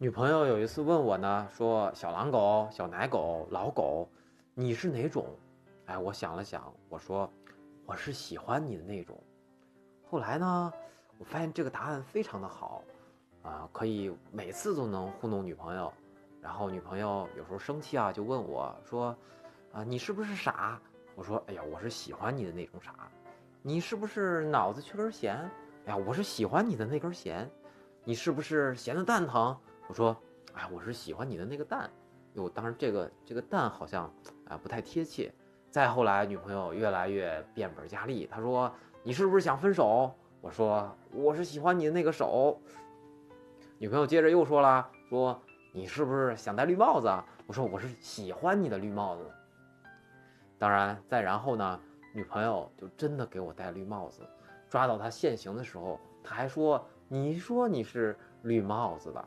女朋友有一次问我呢，说小狼狗、小奶狗、老狗，你是哪种？哎，我想了想，我说我是喜欢你的那种。后来呢，我发现这个答案非常的好，啊，可以每次都能糊弄女朋友。然后女朋友有时候生气啊，就问我说，啊，你是不是傻？我说，哎呀，我是喜欢你的那种傻。你是不是脑子缺根弦？哎呀，我是喜欢你的那根弦。你是不是闲的蛋疼？我说，哎，我是喜欢你的那个蛋，哟，当时这个这个蛋好像啊不太贴切。再后来，女朋友越来越变本加厉，她说：“你是不是想分手？”我说：“我是喜欢你的那个手。”女朋友接着又说了：“说你是不是想戴绿帽子？”我说：“我是喜欢你的绿帽子。”当然，再然后呢，女朋友就真的给我戴绿帽子，抓到她现行的时候，她还说：“你说你是绿帽子的。”